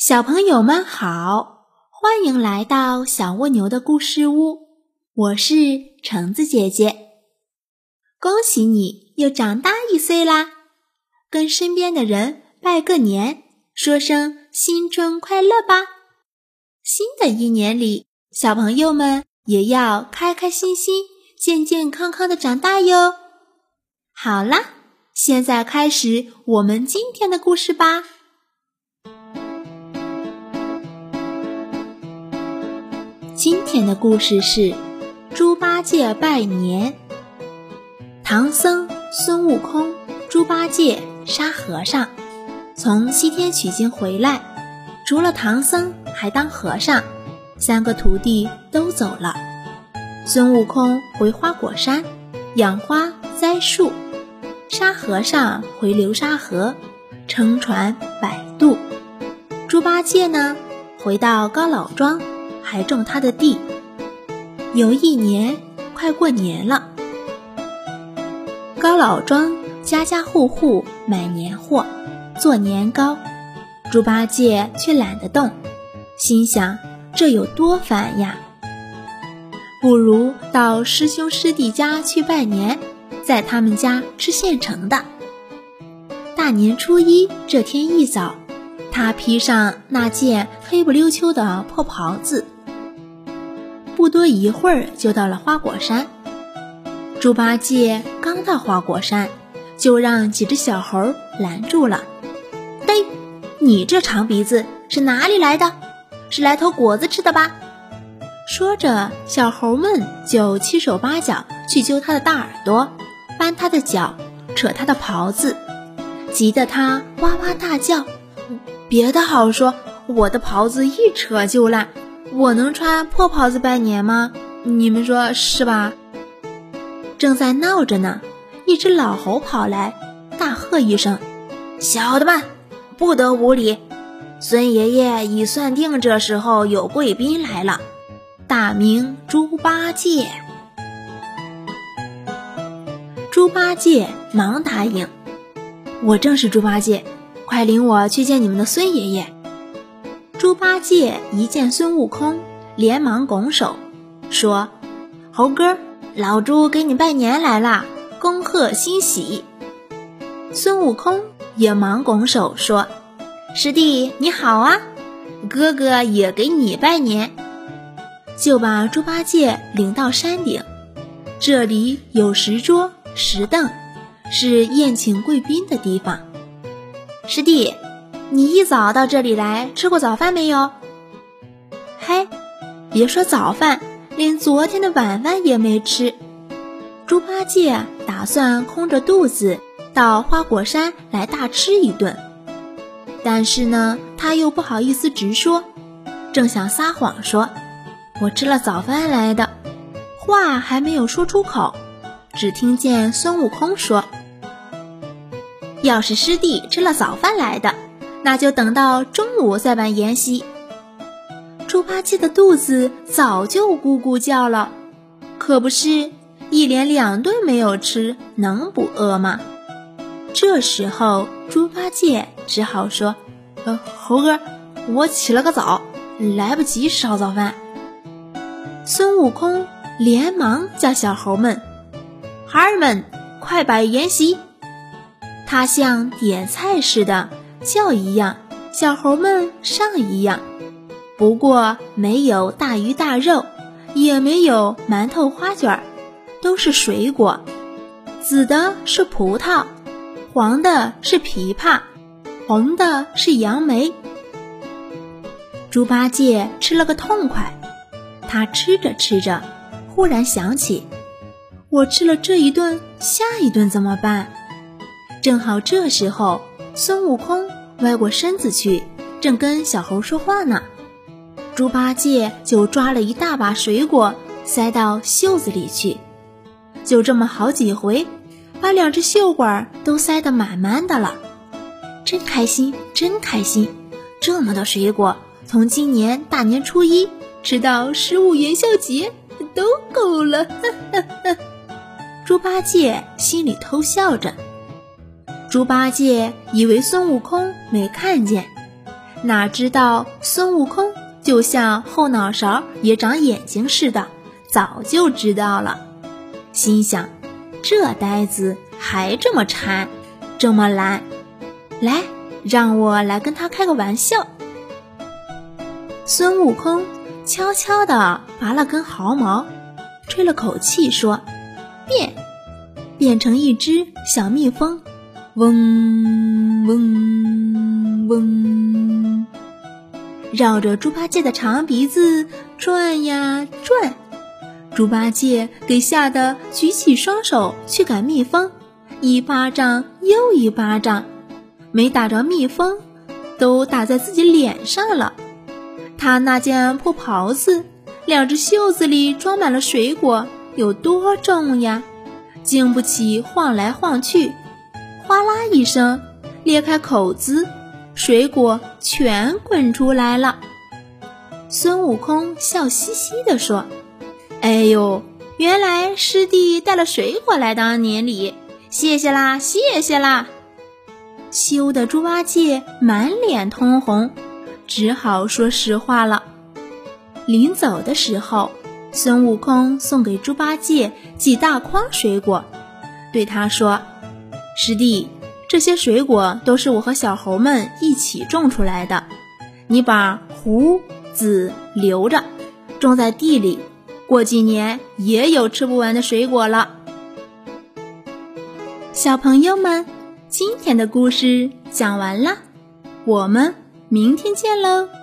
小朋友们好，欢迎来到小蜗牛的故事屋。我是橙子姐姐，恭喜你又长大一岁啦！跟身边的人拜个年，说声新春快乐吧！新的一年里，小朋友们也要开开心心、健健康康的长大哟。好啦，现在开始我们今天的故事吧。今天的故事是猪八戒拜年。唐僧、孙悟空、猪八戒、沙和尚从西天取经回来，除了唐僧还当和尚，三个徒弟都走了。孙悟空回花果山养花栽树，沙和尚回流沙河撑船摆渡，猪八戒呢，回到高老庄。还种他的地。有一年，快过年了，高老庄家家户户买年货，做年糕。猪八戒却懒得动，心想这有多烦呀！不如到师兄师弟家去拜年，在他们家吃现成的。大年初一这天一早，他披上那件黑不溜秋的破袍子。不多一会儿，就到了花果山。猪八戒刚到花果山，就让几只小猴拦住了。“嘿，你这长鼻子是哪里来的？是来偷果子吃的吧？”说着，小猴们就七手八脚去揪他的大耳朵，扳他的脚，扯他的袍子，急得他哇哇大叫。别的好说，我的袍子一扯就烂。我能穿破袍子拜年吗？你们说是吧？正在闹着呢，一只老猴跑来，大喝一声：“小的们，不得无礼！孙爷爷已算定这时候有贵宾来了，大名猪八戒。”猪八戒忙答应：“我正是猪八戒，快领我去见你们的孙爷爷。”猪八戒一见孙悟空，连忙拱手说：“猴哥，老猪给你拜年来啦，恭贺新喜。”孙悟空也忙拱手说：“师弟你好啊，哥哥也给你拜年。”就把猪八戒领到山顶，这里有石桌石凳，是宴请贵宾的地方。师弟。你一早到这里来，吃过早饭没有？嘿，别说早饭，连昨天的晚饭也没吃。猪八戒打算空着肚子到花果山来大吃一顿，但是呢，他又不好意思直说，正想撒谎说：“我吃了早饭来的。”话还没有说出口，只听见孙悟空说：“要是师弟吃了早饭来的。”那就等到中午再办筵席。猪八戒的肚子早就咕咕叫了，可不是一连两顿没有吃，能不饿吗？这时候，猪八戒只好说：“呃，猴哥，我起了个早，来不及烧早饭。”孙悟空连忙叫小猴们：“孩儿们，快摆筵席！”他像点菜似的。叫一样，小猴们上一样，不过没有大鱼大肉，也没有馒头花卷儿，都是水果，紫的是葡萄，黄的是枇杷，红的是杨梅。猪八戒吃了个痛快，他吃着吃着，忽然想起，我吃了这一顿，下一顿怎么办？正好这时候。孙悟空歪过身子去，正跟小猴说话呢。猪八戒就抓了一大把水果塞到袖子里去，就这么好几回，把两只袖管都塞得满满的了。真开心，真开心！这么多水果，从今年大年初一吃到十五元宵节都够了。猪八戒心里偷笑着。猪八戒以为孙悟空没看见，哪知道孙悟空就像后脑勺也长眼睛似的，早就知道了，心想：这呆子还这么馋，这么懒，来，让我来跟他开个玩笑。孙悟空悄悄地拔了根毫毛，吹了口气说：“变，变成一只小蜜蜂，嗡嗡嗡，绕着猪八戒的长鼻子转呀转。猪八戒给吓得举起双手去赶蜜蜂，一巴掌又一巴掌，没打着蜜蜂，都打在自己脸上了。”他那件破袍子，两只袖子里装满了水果，有多重呀？经不起晃来晃去，哗啦一声裂开口子，水果全滚出来了。孙悟空笑嘻嘻地说：“哎呦，原来师弟带了水果来当年礼，谢谢啦，谢谢啦！”羞得猪八戒满脸通红。只好说实话了。临走的时候，孙悟空送给猪八戒几大筐水果，对他说：“师弟，这些水果都是我和小猴们一起种出来的，你把胡子留着，种在地里，过几年也有吃不完的水果了。”小朋友们，今天的故事讲完了，我们。明天见喽。